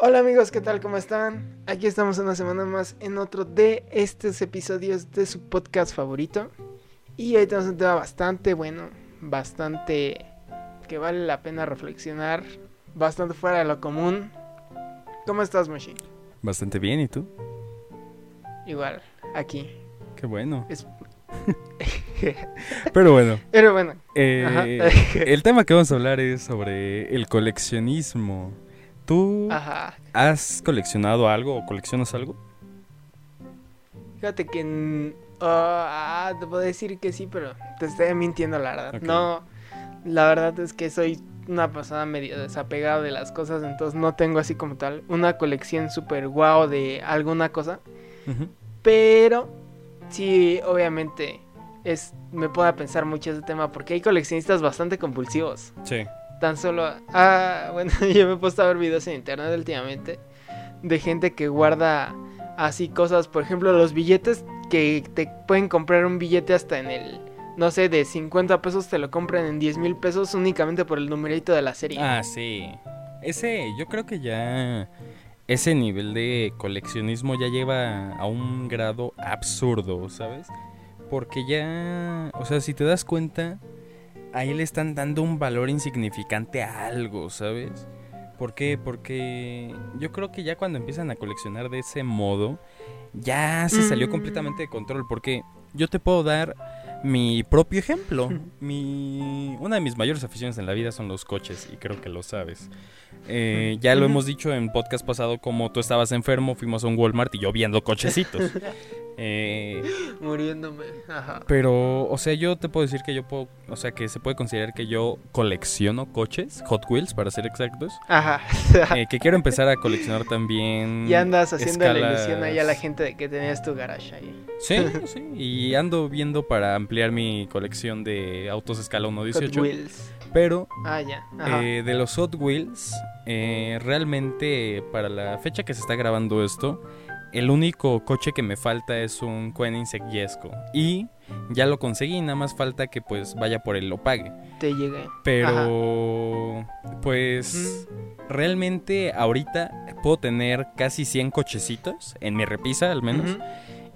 Hola amigos, ¿qué tal? ¿Cómo están? Aquí estamos una semana más en otro de estos episodios de su podcast favorito. Y hoy tenemos un tema bastante bueno, bastante que vale la pena reflexionar, bastante fuera de lo común. ¿Cómo estás, Moshi? Bastante bien, ¿y tú? Igual, aquí. Qué bueno. Es- Pero bueno, Pero bueno, eh, el tema que vamos a hablar es sobre el coleccionismo. ¿Tú ajá. has coleccionado algo o coleccionas algo? Fíjate que... ah, te puedo decir que sí, pero te estoy mintiendo la verdad. No, la verdad es que soy una persona medio desapegada de las cosas, entonces no tengo así como tal una colección súper guau de alguna cosa. Pero sí, obviamente, es me puedo pensar mucho ese tema porque hay coleccionistas bastante compulsivos. Sí. Tan solo... Ah, bueno, yo me he puesto a ver videos en internet últimamente de gente que guarda así cosas, por ejemplo, los billetes que te pueden comprar un billete hasta en el, no sé, de 50 pesos, te lo compran en 10 mil pesos únicamente por el numerito de la serie. Ah, sí. Ese, yo creo que ya ese nivel de coleccionismo ya lleva a un grado absurdo, ¿sabes? Porque ya, o sea, si te das cuenta, ahí le están dando un valor insignificante a algo, ¿sabes? ¿Por qué? Porque yo creo que ya cuando empiezan a coleccionar de ese modo, ya se salió Mm. completamente de control. Porque yo te puedo dar mi propio ejemplo. Mi, una de mis mayores aficiones en la vida son los coches, y creo que lo sabes. Eh, ya lo hemos dicho en podcast pasado, como tú estabas enfermo, fuimos a un Walmart y yo viendo cochecitos. Eh, Muriéndome. Ajá. pero, o sea, yo te puedo decir que yo puedo, o sea, que se puede considerar que yo colecciono coches, Hot Wheels para ser exactos, Ajá. eh, que quiero empezar a coleccionar también. y andas haciendo la ilusión ahí a la gente de que tenías tu garage ahí. Sí, sí, y ando viendo para ampliar mi colección de autos escala Hot 1.18, Wheels. pero Ah, ya. Eh, de los Hot Wheels, eh, realmente para la fecha que se está grabando esto, el único coche que me falta es un Koenigsegg Jesko y ya lo conseguí, nada más falta que pues vaya por él lo pague. Te llegué. Pero, pues, realmente ahorita puedo tener casi 100 cochecitos en mi repisa, al menos.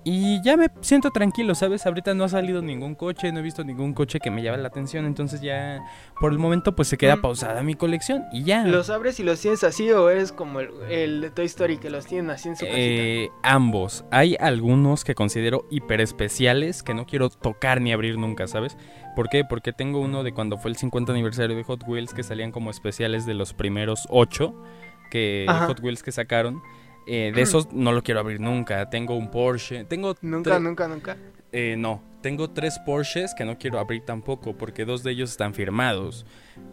Y ya me siento tranquilo, ¿sabes? Ahorita no ha salido ningún coche, no he visto ningún coche que me llame la atención. Entonces ya, por el momento, pues se queda Mm. pausada mi colección y ya. ¿Los abres y los tienes así o eres como el, el de Toy Story que los tienen así en su casita? Eh, ambos. Hay algunos que considero hiper especiales que no quiero tocar ni abrir nunca, ¿sabes? ¿Por qué? Porque tengo uno de cuando fue el 50 aniversario de Hot Wheels que salían como especiales de los primeros 8 que Ajá. Hot Wheels que sacaron. Eh, de esos no lo quiero abrir nunca. Tengo un Porsche. Tengo Nunca, nunca, nunca. eh, no, tengo tres Porsches que no quiero abrir tampoco porque dos de ellos están firmados.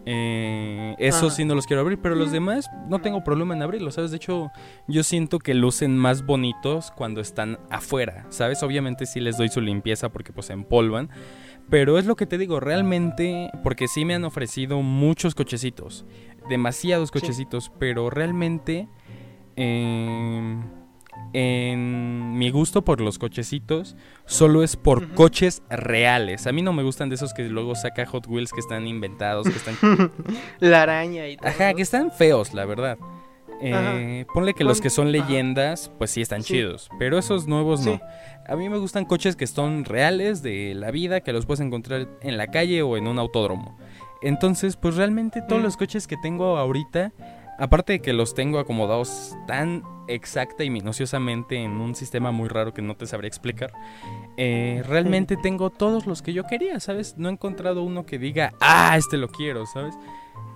Eh, esos sí no los quiero abrir, pero los demás no tengo problema en abrirlos, ¿sabes? De hecho, yo siento que lucen más bonitos cuando están afuera, ¿sabes? Obviamente sí les doy su limpieza porque pues se empolvan. Pero es lo que te digo, realmente, porque sí me han ofrecido muchos cochecitos, demasiados Sí. cochecitos, pero realmente eh, en mi gusto por los cochecitos solo es por coches reales. A mí no me gustan de esos que luego saca Hot Wheels que están inventados, que están... La araña y todo. Ajá, que están feos, la verdad. Eh, ponle que los que son leyendas, pues sí están Sí. chidos, pero esos nuevos Sí. no. A mí me gustan coches que son reales de la vida, que los puedes encontrar en la calle o en un autódromo. Entonces, pues realmente todos Mm. los coches que tengo ahorita, aparte de que los tengo acomodados tan exacta y minuciosamente en un sistema muy raro que no te sabría explicar, eh, realmente tengo todos los que yo quería, ¿sabes? No he encontrado uno que diga, ah, este lo quiero, ¿sabes?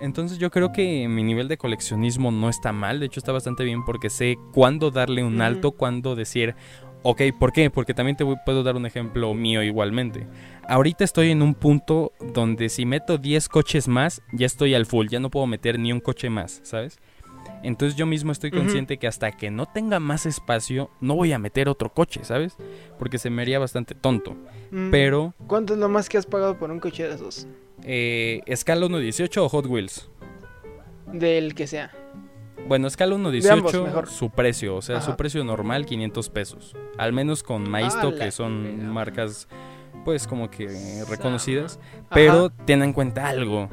Entonces yo creo que mi nivel de coleccionismo no está mal, de hecho está bastante bien porque sé cuándo darle un alto, cuándo decir, ok, ¿por qué? Porque también te voy- puedo dar un ejemplo mío igualmente. Ahorita estoy en un punto donde si meto 10 coches más, ya estoy al full, ya no puedo meter ni un coche más, ¿sabes? Entonces yo mismo estoy consciente que hasta que no tenga más espacio, no voy a meter otro coche, ¿sabes? Porque se me haría bastante tonto. Mm, Pero, ¿Cuánto es lo más que has pagado por un coche de esos? eh, ¿escala 1.18 o Hot Wheels? Del que sea. Bueno, escala ambos, 1.18, mejor. su precio, o sea, su precio normal 500 pesos. Al menos con Maisto, Ah, que son marcas pues como que reconocidas. Pero ten en cuenta algo.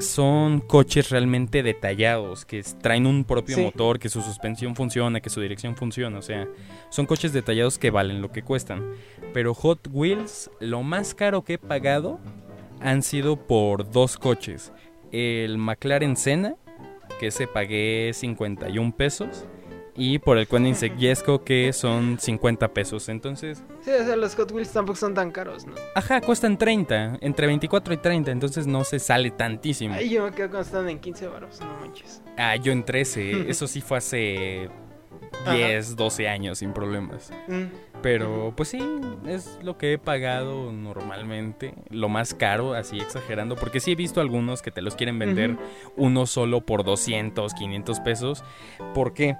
son coches realmente detallados, que traen un propio Sí. motor, que su suspensión funciona, que su dirección funciona, o sea, son coches detallados que valen lo que cuestan. Pero Hot Wheels, lo más caro que he pagado han sido por dos coches. El McLaren Senna, que se pagué 51 pesos, y por el Koenigsegg Jesko, que son 50 pesos. Entonces, Sí, o sea, los Hot Wheels tampoco son tan caros, ¿no? ajá, cuestan 30, entre 24 y 30, entonces no se sale tantísimo. Ahí yo me quedo cuando están en 15 baros, no manches. Ah, yo en 13, eso sí fue hace Ajá. 10, 12 años sin problemas. Mm. Pero pues sí, es lo que he pagado normalmente, lo más caro, así exagerando, porque sí he visto algunos que te los quieren vender Ujú. uno solo por 200, 500 pesos. ¿Por qué?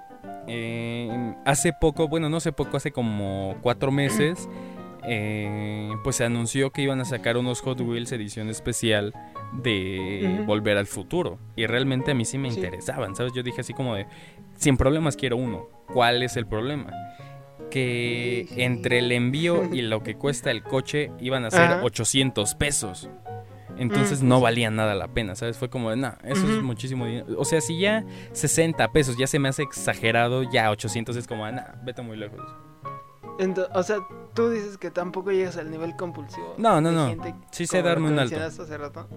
Eh, hace poco, bueno, no hace poco, hace como cuatro meses, eh, pues se anunció que iban a sacar unos Hot Wheels edición especial de. Volver al Futuro. Y realmente a mí sí me Sí. interesaban, ¿sabes? Yo dije así como de, sin problemas quiero uno. ¿Cuál es el problema? Que entre el envío y lo que cuesta el coche iban a ser Ajá. 800 pesos. Entonces Mm. no valía nada la pena, ¿sabes? Fue como de, no, eso es muchísimo dinero. O sea, si ya 60 pesos ya se me hace exagerado, ya 800 es como, nah, vete muy lejos. Ento- o sea, tú dices que tampoco llegas al nivel compulsivo. No, no, no. Sí sé darme un alto. hace rato.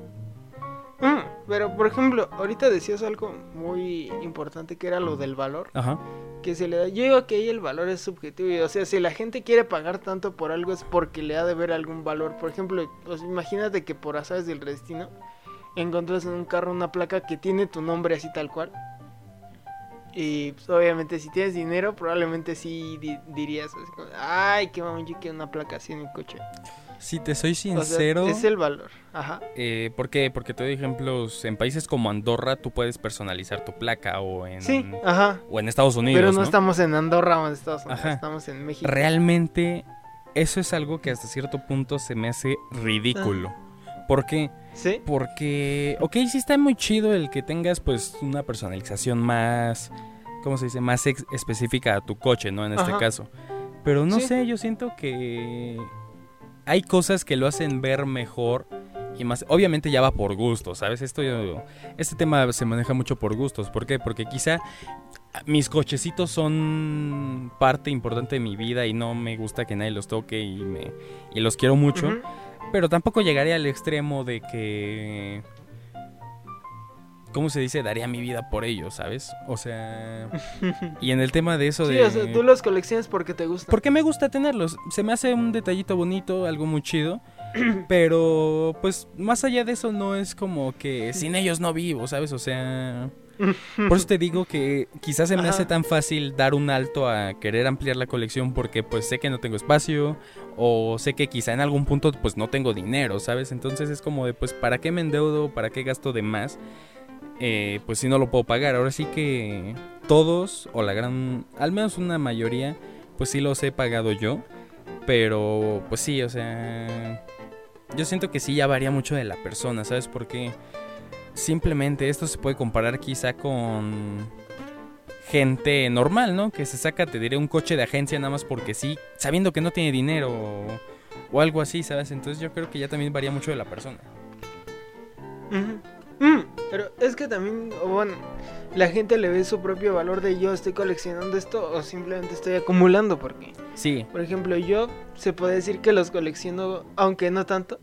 Mm, pero, por ejemplo, ahorita decías algo muy importante que era lo del valor Ajá. que se le da. Yo digo que ahí el valor es subjetivo. y, o sea, si la gente quiere pagar tanto por algo es porque le ha de ver algún valor. Por ejemplo, pues, imagínate que por azares del destino encuentras en un carro una placa que tiene tu nombre así tal cual. Y pues, obviamente si tienes dinero, probablemente sí di- dirías así como, ay, qué mamón, yo quiero una placa así en mi coche. Si te soy O sea, sincero, es el valor. Ajá. eh, ¿por qué? Porque te doy ejemplos, en países como Andorra tú puedes personalizar tu placa o en, Sí, ajá. o en Estados Unidos. Pero no, ¿no? estamos en Andorra o en Estados Unidos, Ajá. estamos en México. Realmente eso es algo que hasta cierto punto se me hace ridículo. ¿Por qué? ¿Sí? Porque, ok, sí está muy chido el que tengas pues una personalización más, ¿cómo se dice? Más específica a tu coche, ¿no? En este Ajá. caso. Pero no Sí. sé, yo siento que hay cosas que lo hacen ver mejor y más, obviamente ya va por gusto, ¿sabes? Esto yo- este tema se maneja mucho por gustos. ¿Por qué? Porque quizá mis cochecitos son parte importante de mi vida y no me gusta que nadie los toque y me y los quiero mucho. Pero tampoco llegaría al extremo de que. ¿Cómo se dice? Daría mi vida por ellos, ¿sabes? O sea. Y en el tema de eso Sí, de. o sea, tú los coleccionas porque te gustan. Porque me gusta tenerlos. Se me hace un detallito bonito, algo muy chido. Pero, pues, más allá de eso, no es como que sin ellos no vivo, ¿sabes? O sea. Por eso te digo que quizás se me hace tan fácil dar un alto a querer ampliar la colección porque pues sé que no tengo espacio o sé que quizá en algún punto pues no tengo dinero, ¿sabes? Entonces es como de pues ¿para qué me endeudo? ¿Para qué gasto de más? Eh, pues si no lo puedo pagar. Ahora sí que todos o la gran, al menos una mayoría, pues sí los he pagado yo. Pero pues sí, o sea, yo siento que sí ya varía mucho de la persona, ¿sabes? Porque simplemente esto se puede comparar quizá con gente normal, ¿no? Que se saca, te diré, un coche de agencia nada más porque sí, sabiendo que no tiene dinero o, algo así, ¿sabes? Entonces yo creo que ya también varía mucho de la persona. Mm, pero es que también, o bueno, la gente le ve su propio valor de yo estoy coleccionando esto o simplemente estoy acumulando porque, Sí, por ejemplo, yo se puede decir que los colecciono, aunque no tanto,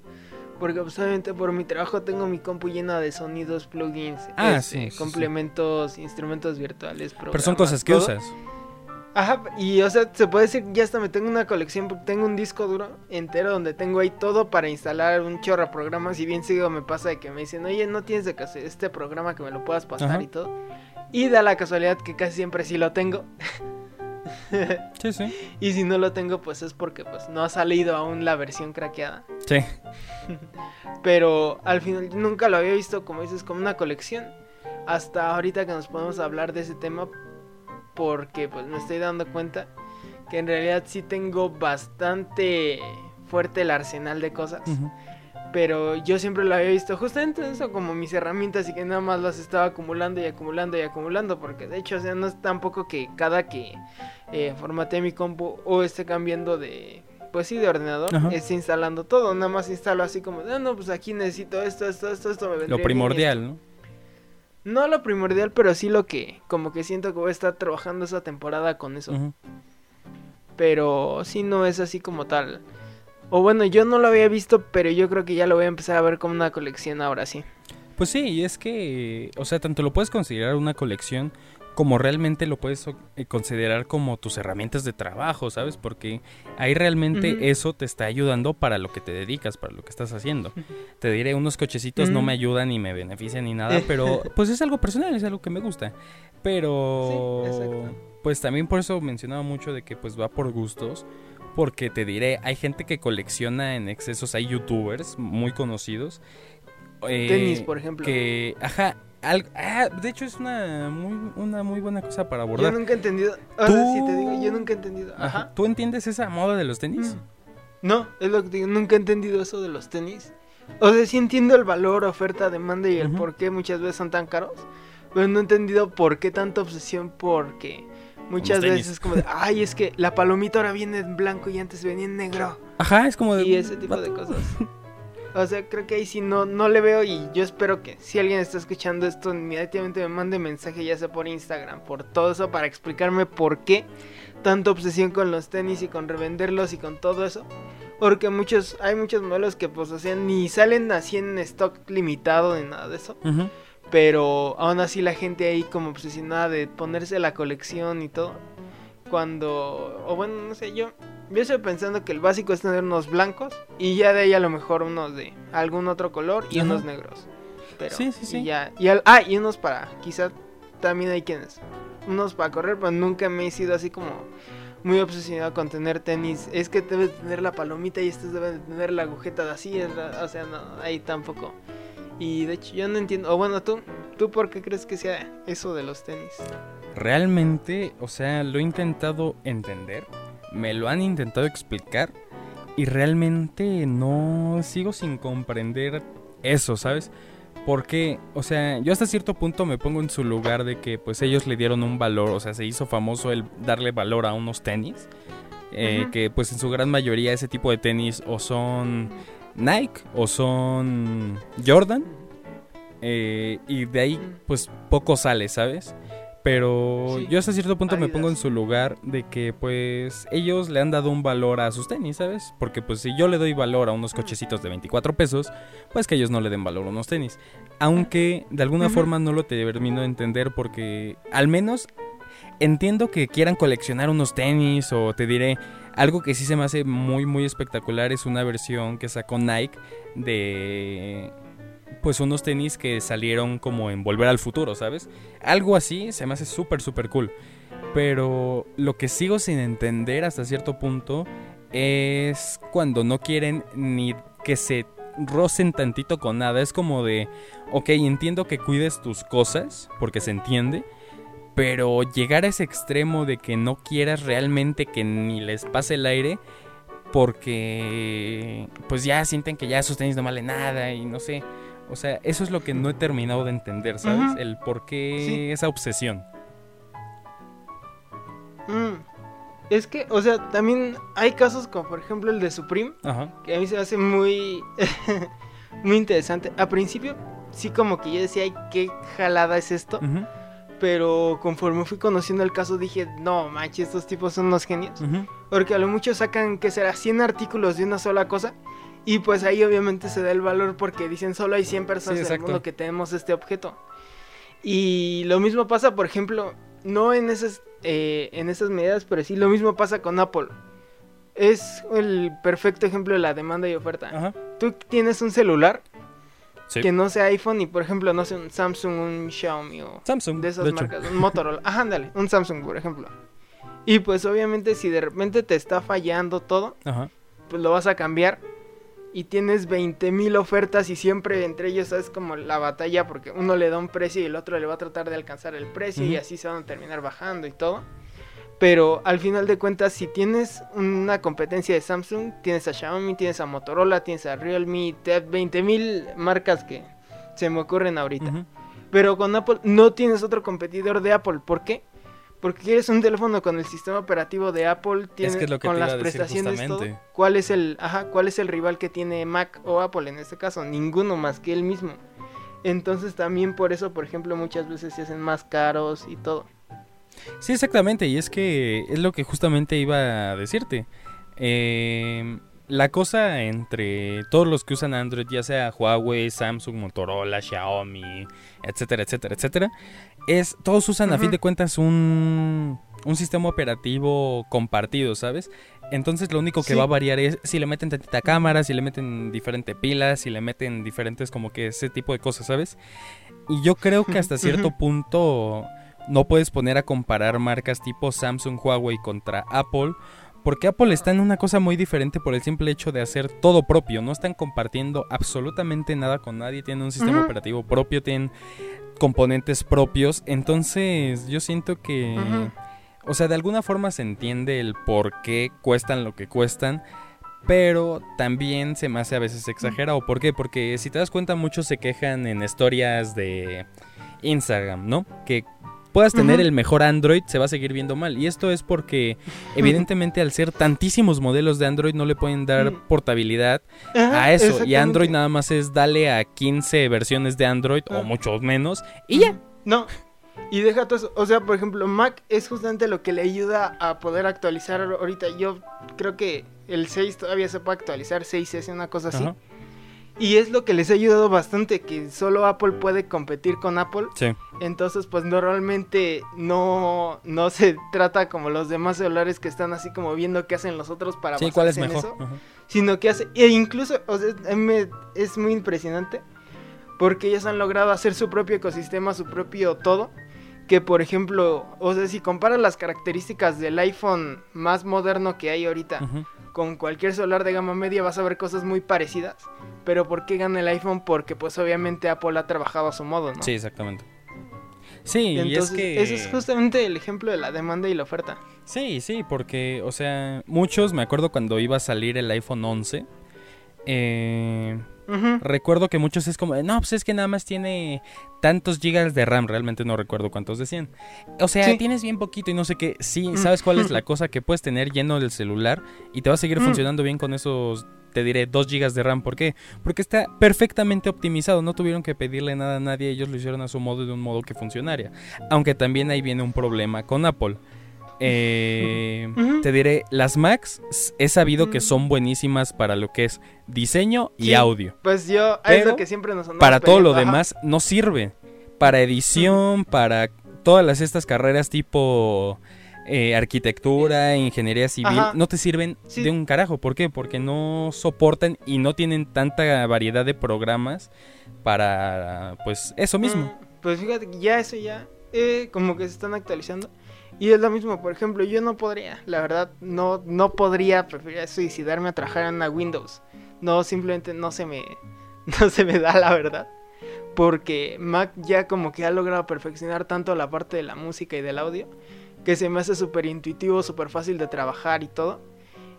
porque obviamente por mi trabajo tengo mi compu llena de sonidos, plugins, Ah, este, sí, complementos, instrumentos virtuales, pero son cosas que todo. usas. Ajá, y o sea, se puede decir, ya hasta me tengo una colección, porque tengo un disco duro entero donde tengo ahí todo para instalar un chorro de programas y bien seguido me pasa de que me dicen, oye, no tienes de hacer este programa que me lo puedas pasar Ajá. y todo. Y da la casualidad que casi siempre sí lo tengo. Sí, sí. y si no lo tengo, pues es porque pues no ha salido aún la versión craqueada. Sí. Pero al final nunca lo había visto, como dices, como una colección. Hasta ahorita que nos podemos hablar de ese tema, porque pues me estoy dando cuenta que en realidad sí tengo bastante fuerte el arsenal de cosas. Pero yo siempre lo había visto justamente eso como mis herramientas y que nada más las estaba acumulando y acumulando y acumulando. Porque de hecho, o sea, no es tampoco que cada que eh, formate mi compu o esté cambiando de pues sí, de ordenador, Ajá. es instalando todo. Nada más instalo así como, ah, no, pues aquí necesito esto, esto, esto, esto me vendría Lo primordial, ¿no? esto". No lo primordial, pero sí lo que, como que siento que voy a estar trabajando esa temporada con eso. Pero sí no es así como tal. O bueno, yo no lo había visto, pero yo creo que ya lo voy a empezar a ver como una colección ahora sí. Pues sí, y es que, o sea, tanto lo puedes considerar una colección como realmente lo puedes eh, considerar como tus herramientas de trabajo, ¿sabes? Porque ahí realmente eso te está ayudando para lo que te dedicas, para lo que estás haciendo. Te diré, unos cochecitos no me ayudan ni me benefician ni nada, pero pues es algo personal, es algo que me gusta. Pero, Sí, exacto. pues también por eso mencionaba mucho de que pues va por gustos. Porque te diré, hay gente que colecciona en excesos, hay youtubers muy conocidos. eh, Tenis, por ejemplo. que, ajá, al- ah, de hecho es una muy, una muy buena cosa para Yo abordar. nunca he entendido. O sea, Tú- si te digo, yo nunca he entendido. Ajá. ¿Tú entiendes esa moda de los tenis? Mm. No, es lo que digo, nunca he entendido eso de los tenis. O sea, sí entiendo el valor, oferta, demanda y el Ujú. por qué muchas veces son tan caros. Pero no he entendido por qué tanta obsesión porque muchas veces es como de, ay, es que la palomita ahora viene en blanco y antes venía en negro. Ajá, es como de... Y ese tipo de cosas. O sea, creo que ahí sí no, no le veo y yo espero que si alguien está escuchando esto, inmediatamente me mande mensaje ya sea por Instagram, por todo eso, para explicarme por qué tanta obsesión con los tenis y con revenderlos y con todo eso. Porque muchos, hay muchos modelos que pues o sea, ni salen así en stock limitado ni nada de eso. Pero aún así la gente ahí como obsesionada de ponerse la colección y todo. Cuando, o bueno, no sé, yo, yo estoy pensando que el básico es tener unos blancos y ya de ahí a lo mejor unos de algún otro color y Ajá. unos negros. Pero, Sí, sí, sí. Y ya, y al- ah, y unos para, quizá también hay quienes, unos para correr, pero nunca me he sido así como muy obsesionado con tener tenis. Es que debes tener la palomita y estos deben de tener la agujeta de así, la- o sea, no, ahí tampoco. Y de hecho yo no entiendo, o bueno, tú, ¿tú por qué crees que sea eso de los tenis? Realmente, o sea, lo he intentado entender, me lo han intentado explicar y realmente no sigo sin comprender eso, ¿sabes? Porque, o sea, yo hasta cierto punto me pongo en su lugar de que pues ellos le dieron un valor, o sea, se hizo famoso el darle valor a unos tenis, eh, que pues en su gran mayoría ese tipo de tenis o son Nike o son Jordan, eh, y de ahí pues poco sale, ¿sabes? Pero Sí. yo hasta cierto punto me pongo en su lugar de que pues ellos le han dado un valor a sus tenis, ¿sabes? Porque pues si yo le doy valor a unos cochecitos de 24 pesos, pues que ellos no le den valor a unos tenis. Aunque de alguna forma no lo termino de entender porque al menos entiendo que quieran coleccionar unos tenis o te diré algo que sí se me hace muy muy espectacular es una versión que sacó Nike de pues unos tenis que salieron como en Volver al Futuro, ¿sabes? Algo así se me hace súper súper cool. Pero lo que sigo sin entender hasta cierto punto es cuando no quieren ni que se rocen tantito con nada. Es como de, ok, entiendo que cuides tus cosas, porque se entiende, pero llegar a ese extremo de que no quieras realmente que ni les pase el aire, porque pues ya sienten que ya sus tenis no valen nada y no sé. O sea, eso es lo que no he terminado de entender, ¿sabes? El por qué Sí. esa obsesión. Mm, Es que, o sea, también hay casos como por ejemplo el de Supreme, Ajá. que a mí se me hace muy, muy interesante. A principio, sí como que yo decía, ay, qué jalada es esto. Pero conforme fui conociendo el caso dije, no manches, estos tipos son unos genios. Porque a lo mucho sacan, que será? 100 artículos de una sola cosa. Y pues ahí obviamente se da el valor porque dicen solo hay 100 personas Sí, en el mundo que tenemos este objeto. Y lo mismo pasa, por ejemplo, no en esas, eh, en esas medidas, pero sí lo mismo pasa con Apple. Es el perfecto ejemplo de la demanda y oferta. Ajá. Tú tienes un celular Sí. que no sea iPhone y por ejemplo no sé un Samsung, un Xiaomi o Samsung. de esas de hecho. marcas, un Motorola, ajá, ándale, un Samsung por ejemplo. Y pues obviamente si de repente te está fallando todo, Ajá. pues lo vas a cambiar y tienes 20.000 ofertas y siempre entre ellos es como la batalla porque uno le da un precio y el otro le va a tratar de alcanzar el precio y así se van a terminar bajando y todo. Pero al final de cuentas, si tienes una competencia de Samsung, tienes a Xiaomi, tienes a Motorola, tienes a Realme, te 20.000 marcas que se me ocurren ahorita. Pero con Apple no tienes otro competidor de Apple. ¿Por qué? Porque quieres un teléfono con el sistema operativo de Apple, tiene, que es lo que con las prestaciones todo. ¿Cuál es el, ajá, cuál es el rival que tiene Mac o Apple en este caso? Ninguno más que él mismo. Entonces también por eso, por ejemplo, muchas veces se hacen más caros y todo. Sí, exactamente, y es que es lo que justamente iba a decirte. Eh, la cosa entre todos los que usan Android, ya sea Huawei, Samsung, Motorola, Xiaomi, etcétera, etcétera, etcétera, es todos usan a fin de cuentas un, un sistema operativo compartido, ¿sabes? Entonces lo único que Sí. va a variar es si le meten tantita cámara, si le meten diferente pilas, si le meten diferentes como que ese tipo de cosas, ¿sabes? Y yo creo que hasta cierto punto no puedes poner a comparar marcas tipo Samsung, Huawei contra Apple. Porque Apple está en una cosa muy diferente por el simple hecho de hacer todo propio. No están compartiendo absolutamente nada con nadie. Tienen un sistema operativo propio, tienen componentes propios. Entonces yo siento que... O sea, de alguna forma se entiende el por qué cuestan lo que cuestan. Pero también se me hace a veces exagerado. ¿Por qué? Porque si te das cuenta, muchos se quejan en historias de Instagram, ¿no? Que puedas tener el mejor Android se va a seguir viendo mal. Y esto es porque, evidentemente, al ser tantísimos modelos de Android, no le pueden dar portabilidad Ajá, a eso. Y. Android nada más es dale a 15 versiones de Android o Ah. muchos menos. Y ya. No. Y deja todo eso. O sea, por ejemplo, Mac es justamente lo que le ayuda a poder actualizar ahorita. Yo creo que el 6 todavía se puede actualizar, 6S, una cosa así. Ajá. Y es lo que les ha ayudado bastante, que solo Apple puede competir con Apple. Sí. Entonces, pues normalmente no, no se trata como los demás celulares que están así como viendo qué hacen los otros para Sí, ¿cuál es mejor? eso, sino que hace, e incluso, o sea, es muy impresionante porque ellos han logrado hacer su propio ecosistema, su propio todo, que por ejemplo, o sea, si comparas las características del iPhone más moderno que hay ahorita Ujú. Con cualquier celular de gama media vas a ver cosas muy parecidas, pero ¿por qué gana el iPhone? Porque pues obviamente Apple ha trabajado a su modo, ¿no? Sí, exactamente. Sí, y es Entonces, que... ese es justamente el ejemplo de la demanda y la oferta. Sí, sí, porque, o sea, muchos, me acuerdo cuando iba a salir el iPhone 11, eh, Recuerdo que muchos es como, no, pues es que nada más tiene tantos gigas de RAM, realmente no recuerdo cuántos decían. O sea, Sí. tienes bien poquito y no sé qué. Sí. ¿sabes cuál es la cosa que puedes tener lleno del celular y te va a seguir Mm. funcionando bien con esos, te diré, 2 gigas de RAM? ¿Por qué? Porque está perfectamente optimizado, no tuvieron que pedirle nada a nadie, ellos lo hicieron a su modo de un modo que funcionaría. Aunque también ahí viene un problema con Apple. Eh, te diré, las Macs he sabido que son buenísimas para lo que es diseño y Sí. audio. Pues yo, es lo que siempre nos Para todo lo ajá. demás no sirve. Para edición, para todas las, estas carreras tipo eh, arquitectura, ingeniería civil, Ajá. no te sirven Sí. de un carajo. ¿Por qué? Porque no soportan y no tienen tanta variedad de programas para, pues, eso mismo. Mm, Pues fíjate, ya eso ya, eh, como que se están actualizando. Y es lo mismo, por ejemplo, yo no podría, la verdad, no, no podría, preferiría suicidarme a trabajar en una Windows. No, simplemente no se me, no se me da la verdad. Porque Mac ya como que ha logrado perfeccionar tanto la parte de la música y del audio, que se me hace súper intuitivo, súper fácil de trabajar y todo.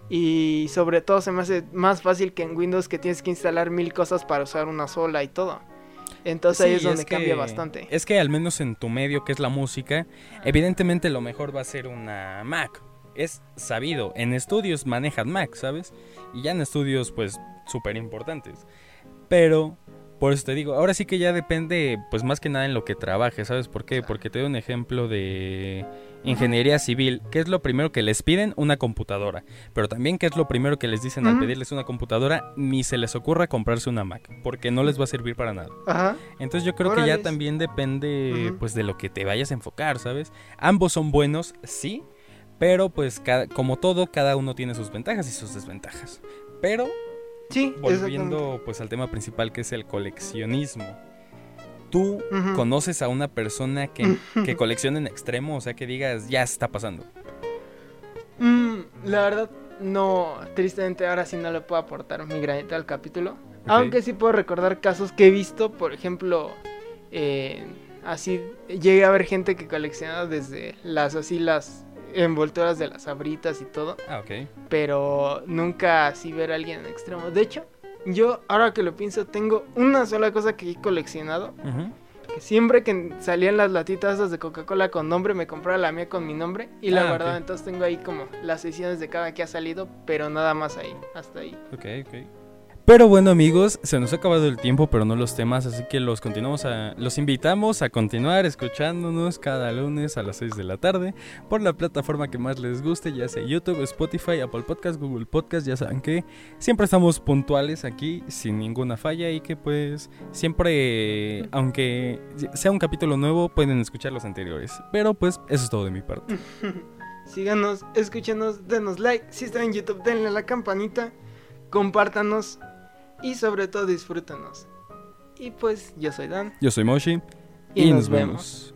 Y sobre todo se me hace más fácil que en Windows que tienes que instalar mil cosas para usar una sola y todo. Entonces ahí es donde que- cambia bastante. Es que al menos en tu medio, que es la música, evidentemente lo mejor va a ser una Mac. Es sabido. En estudios manejan Mac, ¿sabes? Y ya en estudios, pues, súper importantes. Pero, por eso te digo, ahora sí que ya depende, pues, más que nada en lo que trabajes, ¿sabes por qué? Porque te doy un ejemplo de ingeniería civil. ¿Qué es lo primero que les piden? Una computadora. Pero también, ¿qué es lo primero que les dicen al pedirles una computadora? Ni se les ocurra comprarse una Mac, porque no les va a servir para nada. Ajá. Entonces yo creo que ya también depende pues de lo que te vayas a enfocar, ¿sabes? Ambos son buenos, sí, pero pues cada- como todo, cada uno tiene sus ventajas y sus desventajas. Pero Sí, volviendo pues al tema principal que es el coleccionismo. ¿Tú conoces a una persona que, que colecciona en extremo? O sea, que digas, ya está pasando. Mm, la verdad, no, tristemente ahora sí no le puedo aportar mi granito al capítulo. Aunque sí puedo recordar casos que he visto, por ejemplo, eh, así llegué a ver gente que colecciona desde las así las envolturas de las abritas y todo, Ah, ok. pero nunca así ver a alguien en extremo. De hecho, yo ahora que lo pienso tengo una sola cosa que he coleccionado, Ujú. Que siempre que salían las latitas de Coca-Cola con nombre, me compraba la mía con mi nombre y la Ah, guardaba. ok. Entonces tengo ahí como las ediciones de cada que ha salido, pero nada más ahí, hasta ahí. Ok, ok. Pero bueno amigos, se nos ha acabado el tiempo, pero no los temas, así que los continuamos a, los invitamos a continuar escuchándonos cada lunes a las 6 de la tarde por la plataforma que más les guste, ya sea YouTube, Spotify, Apple Podcast, Google Podcast, ya saben que siempre estamos puntuales aquí sin ninguna falla y que pues siempre, aunque sea un capítulo nuevo, pueden escuchar los anteriores. Pero pues eso es todo de mi parte. Síganos, escúchenos, denos like. Si están en YouTube, denle a la campanita, compártanos y sobre todo disfrútanos. Y pues yo soy Dan Yo soy Moshi y, y, nos, vemos.